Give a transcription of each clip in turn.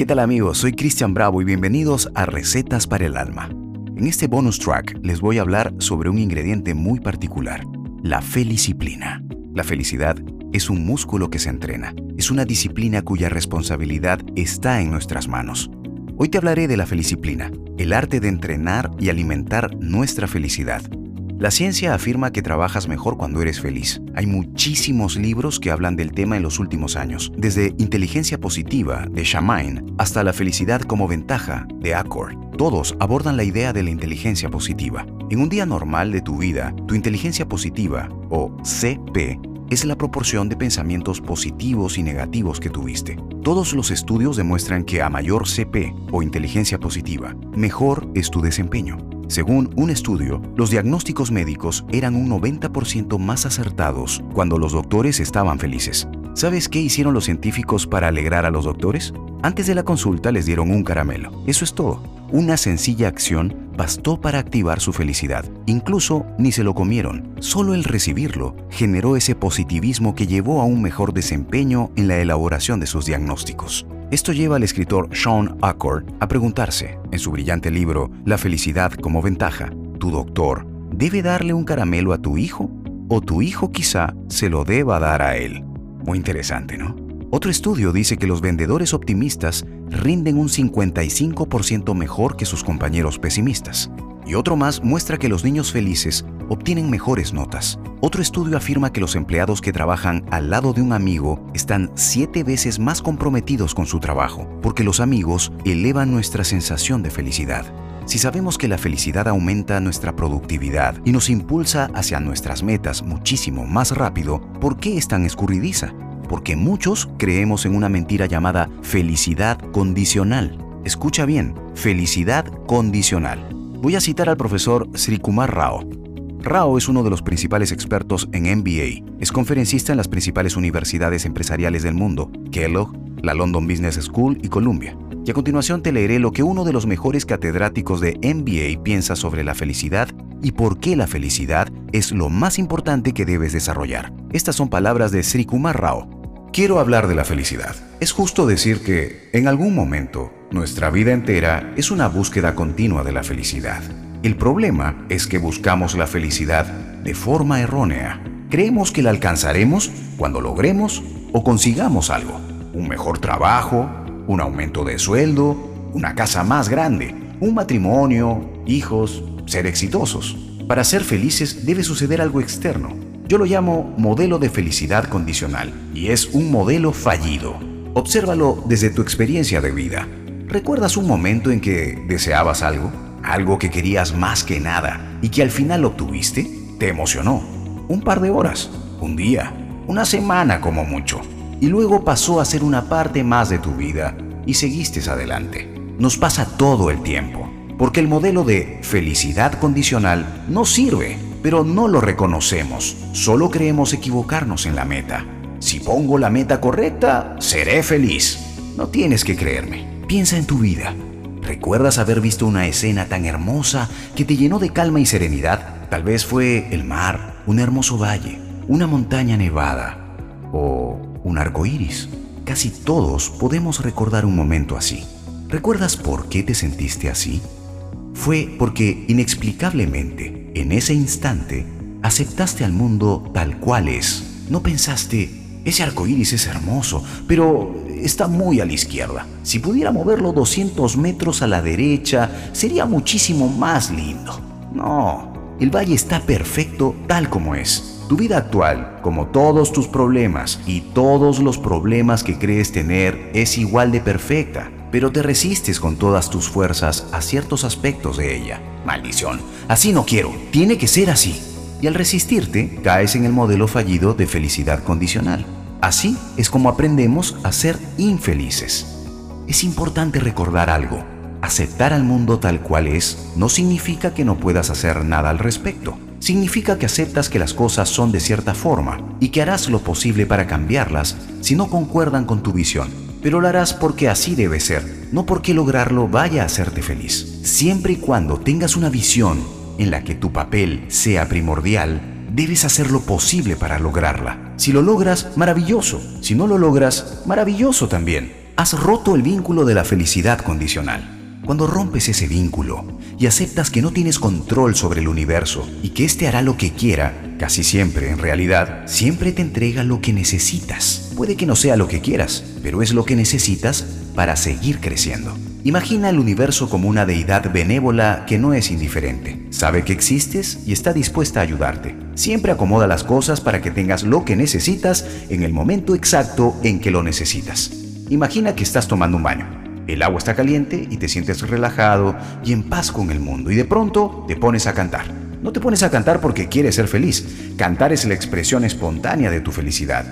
¿Qué tal amigos? Soy Cristian Bravo y bienvenidos a Recetas para el Alma. En este bonus track les voy a hablar sobre un ingrediente muy particular, la felicíplina. La felicidad es un músculo que se entrena, es una disciplina cuya responsabilidad está en nuestras manos. Hoy te hablaré de la felicíplina, el arte de entrenar y alimentar nuestra felicidad. La ciencia afirma que trabajas mejor cuando eres feliz. Hay muchísimos libros que hablan del tema en los últimos años, desde Inteligencia Positiva de Shamain hasta La Felicidad como Ventaja de Accord. Todos abordan la idea de la inteligencia positiva. En un día normal de tu vida, tu inteligencia positiva, o CP, es la proporción de pensamientos positivos y negativos que tuviste. Todos los estudios demuestran que a mayor CP o inteligencia positiva, mejor es tu desempeño. Según un estudio, los diagnósticos médicos eran un 90% más acertados cuando los doctores estaban felices. ¿Sabes qué hicieron los científicos para alegrar a los doctores? Antes de la consulta les dieron un caramelo. Eso es todo. Una sencilla acción bastó para activar su felicidad. Incluso ni se lo comieron. Solo el recibirlo generó ese positivismo que llevó a un mejor desempeño en la elaboración de sus diagnósticos. Esto lleva al escritor Sean Accord a preguntarse, en su brillante libro La felicidad como ventaja, ¿tu doctor debe darle un caramelo a tu hijo? ¿O tu hijo quizá se lo deba dar a él? Muy interesante, ¿no? Otro estudio dice que los vendedores optimistas rinden un 55% mejor que sus compañeros pesimistas. Y otro más muestra que los niños felices obtienen mejores notas. Otro estudio afirma que los empleados que trabajan al lado de un amigo están siete veces más comprometidos con su trabajo, porque los amigos elevan nuestra sensación de felicidad. Si sabemos que la felicidad aumenta nuestra productividad y nos impulsa hacia nuestras metas muchísimo más rápido, ¿por qué es tan escurridiza? Porque muchos creemos en una mentira llamada felicidad condicional. Escucha bien, felicidad condicional. Voy a citar al profesor Srikumar Rao, Rao es uno de los principales expertos en MBA. Es conferencista en las principales universidades empresariales del mundo, Kellogg, la London Business School y Columbia. Y a continuación te leeré lo que uno de los mejores catedráticos de MBA piensa sobre la felicidad y por qué la felicidad es lo más importante que debes desarrollar. Estas son palabras de Sri Kumar Rao. Quiero hablar de la felicidad. Es justo decir que, en algún momento, nuestra vida entera es una búsqueda continua de la felicidad. El problema es que buscamos la felicidad de forma errónea. Creemos que la alcanzaremos cuando logremos o consigamos algo. Un mejor trabajo, un aumento de sueldo, una casa más grande, un matrimonio, hijos, ser exitosos. Para ser felices debe suceder algo externo. Yo lo llamo modelo de felicidad condicional y es un modelo fallido. Obsérvalo desde tu experiencia de vida. ¿Recuerdas un momento en que deseabas algo? algo que querías más que nada y que al final obtuviste, te emocionó. Un par de horas, un día, una semana como mucho. Y luego pasó a ser una parte más de tu vida y seguiste adelante. Nos pasa todo el tiempo, porque el modelo de felicidad condicional no sirve, pero no lo reconocemos. Solo creemos equivocarnos en la meta. Si pongo la meta correcta, seré feliz. No tienes que creerme. Piensa en tu vida ¿Recuerdas haber visto una escena tan hermosa que te llenó de calma y serenidad? Tal vez fue el mar, un hermoso valle, una montaña nevada o un arco iris. Casi todos podemos recordar un momento así. ¿Recuerdas por qué te sentiste así? Fue porque inexplicablemente, en ese instante, aceptaste al mundo tal cual es. No pensaste, ese arco iris es hermoso, pero está muy a la izquierda. Si pudiera moverlo 200 metros a la derecha, sería muchísimo más lindo. No, el valle está perfecto tal como es. Tu vida actual, como todos tus problemas y todos los problemas que crees tener, es igual de perfecta, pero te resistes con todas tus fuerzas a ciertos aspectos de ella. Maldición, así no quiero, tiene que ser así. Y al resistirte, caes en el modelo fallido de felicidad condicional. Así es como aprendemos a ser infelices. Es importante recordar algo. Aceptar al mundo tal cual es no significa que no puedas hacer nada al respecto. Significa que aceptas que las cosas son de cierta forma y que harás lo posible para cambiarlas si no concuerdan con tu visión. Pero lo harás porque así debe ser, no porque lograrlo vaya a hacerte feliz. Siempre y cuando tengas una visión en la que tu papel sea primordial, debes hacer lo posible para lograrla. Si lo logras, maravilloso. Si no lo logras, maravilloso también. Has roto el vínculo de la felicidad condicional. Cuando rompes ese vínculo y aceptas que no tienes control sobre el universo y que éste hará lo que quiera, casi siempre en realidad, siempre te entrega lo que necesitas. Puede que no sea lo que quieras, pero es lo que necesitas para seguir creciendo. Imagina el universo como una deidad benévola que no es indiferente. Sabe que existes y está dispuesta a ayudarte. Siempre acomoda las cosas para que tengas lo que necesitas en el momento exacto en que lo necesitas. Imagina que estás tomando un baño. El agua está caliente y te sientes relajado y en paz con el mundo y de pronto te pones a cantar. No te pones a cantar porque quieres ser feliz. Cantar es la expresión espontánea de tu felicidad.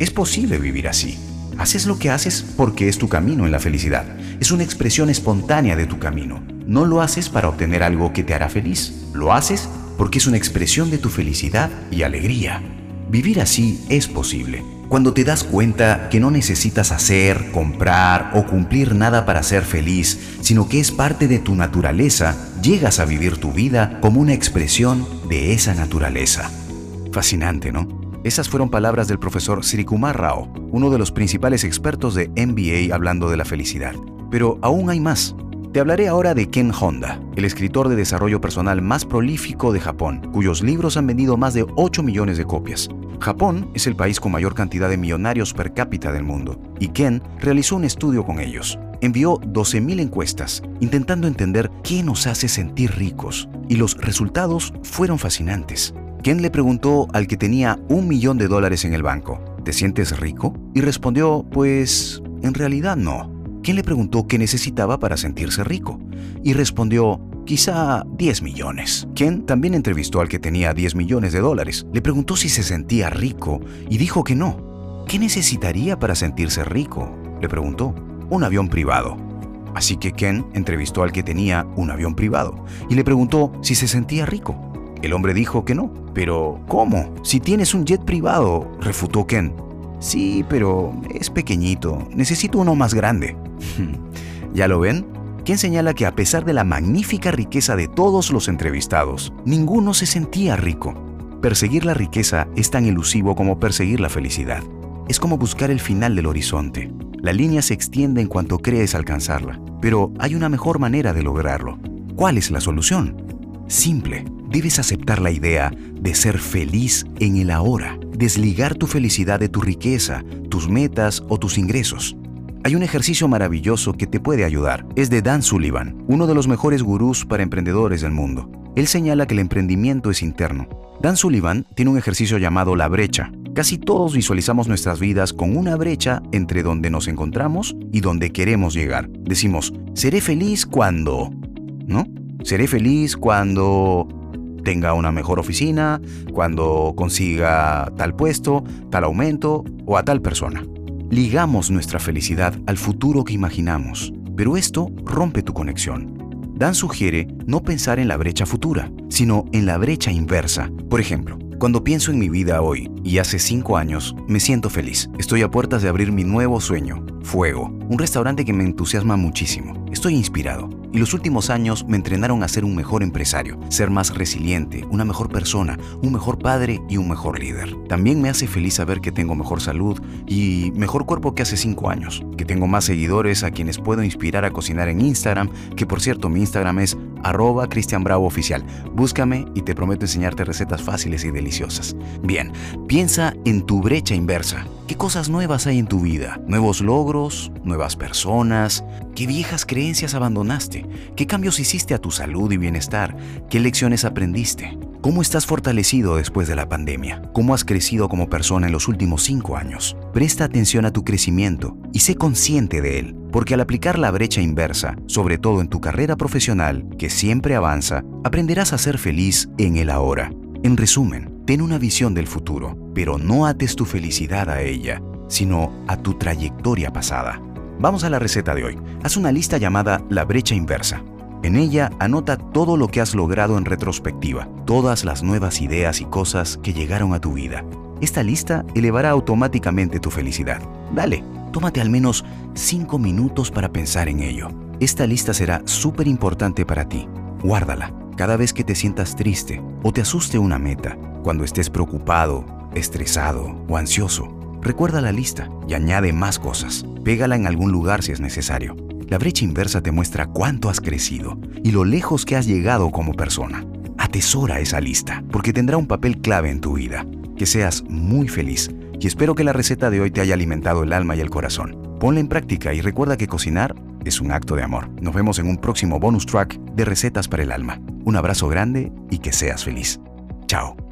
Es posible vivir así. Haces lo que haces porque es tu camino en la felicidad. Es una expresión espontánea de tu camino. No lo haces para obtener algo que te hará feliz. Lo haces porque es una expresión de tu felicidad y alegría. Vivir así es posible. Cuando te das cuenta que no necesitas hacer, comprar o cumplir nada para ser feliz, sino que es parte de tu naturaleza, llegas a vivir tu vida como una expresión de esa naturaleza. Fascinante, ¿no? Esas fueron palabras del profesor Sirikumar Rao, uno de los principales expertos de MBA hablando de la felicidad. Pero aún hay más. Te hablaré ahora de Ken Honda, el escritor de desarrollo personal más prolífico de Japón, cuyos libros han vendido más de 8 millones de copias. Japón es el país con mayor cantidad de millonarios per cápita del mundo, y Ken realizó un estudio con ellos. Envió 12.000 encuestas intentando entender qué nos hace sentir ricos, y los resultados fueron fascinantes. Ken le preguntó al que tenía un millón de dólares en el banco, ¿te sientes rico? Y respondió, pues, en realidad no. Ken le preguntó qué necesitaba para sentirse rico, y respondió, quizá 10 millones. Ken también entrevistó al que tenía 10 millones de dólares. Le preguntó si se sentía rico y dijo que no. ¿Qué necesitaría para sentirse rico? Le preguntó. Un avión privado. Así que Ken entrevistó al que tenía un avión privado y le preguntó si se sentía rico. El hombre dijo que no. Pero, ¿cómo? Si tienes un jet privado, refutó Ken. Sí, pero es pequeñito. Necesito uno más grande. ¿Ya lo ven? Ken señala que a pesar de la magnífica riqueza de todos los entrevistados, ninguno se sentía rico. Perseguir la riqueza es tan elusivo como perseguir la felicidad. Es como buscar el final del horizonte. La línea se extiende en cuanto crees alcanzarla, pero hay una mejor manera de lograrlo. ¿Cuál es la solución? Simple, debes aceptar la idea de ser feliz en el ahora, desligar tu felicidad de tu riqueza, tus metas o tus ingresos. Hay un ejercicio maravilloso que te puede ayudar. Es de Dan Sullivan, uno de los mejores gurús para emprendedores del mundo. Él señala que el emprendimiento es interno. Dan Sullivan tiene un ejercicio llamado la brecha. Casi todos visualizamos nuestras vidas con una brecha entre donde nos encontramos y donde queremos llegar. Decimos, seré feliz cuando... ¿No? Seré feliz cuando tenga una mejor oficina, cuando consiga tal puesto, tal aumento o a tal persona. Ligamos nuestra felicidad al futuro que imaginamos, pero esto rompe tu conexión. Dan sugiere no pensar en la brecha futura, sino en la brecha inversa. Por ejemplo, cuando pienso en mi vida hoy y hace cinco años, me siento feliz. Estoy a puertas de abrir mi nuevo sueño, Fuego, un restaurante que me entusiasma muchísimo. Estoy inspirado y los últimos años me entrenaron a ser un mejor empresario, ser más resiliente, una mejor persona, un mejor padre y un mejor líder. También me hace feliz saber que tengo mejor salud y mejor cuerpo que hace cinco años, que tengo más seguidores a quienes puedo inspirar a cocinar en Instagram, que por cierto mi Instagram es arroba Cristian Bravo Oficial. Búscame y te prometo enseñarte recetas fáciles y deliciosas. Bien, piensa en tu brecha inversa. ¿Qué cosas nuevas hay en tu vida? ¿Nuevos logros? ¿Nuevas personas? ¿Qué viejas creencias abandonaste? ¿Qué cambios hiciste a tu salud y bienestar? ¿Qué lecciones aprendiste? ¿Cómo estás fortalecido después de la pandemia? ¿Cómo has crecido como persona en los últimos cinco años? Presta atención a tu crecimiento y sé consciente de él, porque al aplicar la brecha inversa, sobre todo en tu carrera profesional, que siempre avanza, aprenderás a ser feliz en el ahora. En resumen, ten una visión del futuro, pero no ates tu felicidad a ella, sino a tu trayectoria pasada. Vamos a la receta de hoy. Haz una lista llamada La brecha inversa. En ella anota todo lo que has logrado en retrospectiva, todas las nuevas ideas y cosas que llegaron a tu vida. Esta lista elevará automáticamente tu felicidad. Dale, tómate al menos 5 minutos para pensar en ello. Esta lista será súper importante para ti. Guárdala cada vez que te sientas triste o te asuste una meta, cuando estés preocupado, estresado o ansioso. Recuerda la lista y añade más cosas. Pégala en algún lugar si es necesario. La brecha inversa te muestra cuánto has crecido y lo lejos que has llegado como persona. Atesora esa lista, porque tendrá un papel clave en tu vida. Que seas muy feliz y espero que la receta de hoy te haya alimentado el alma y el corazón. Ponla en práctica y recuerda que cocinar es un acto de amor. Nos vemos en un próximo bonus track de Recetas para el Alma. Un abrazo grande y que seas feliz. Chao.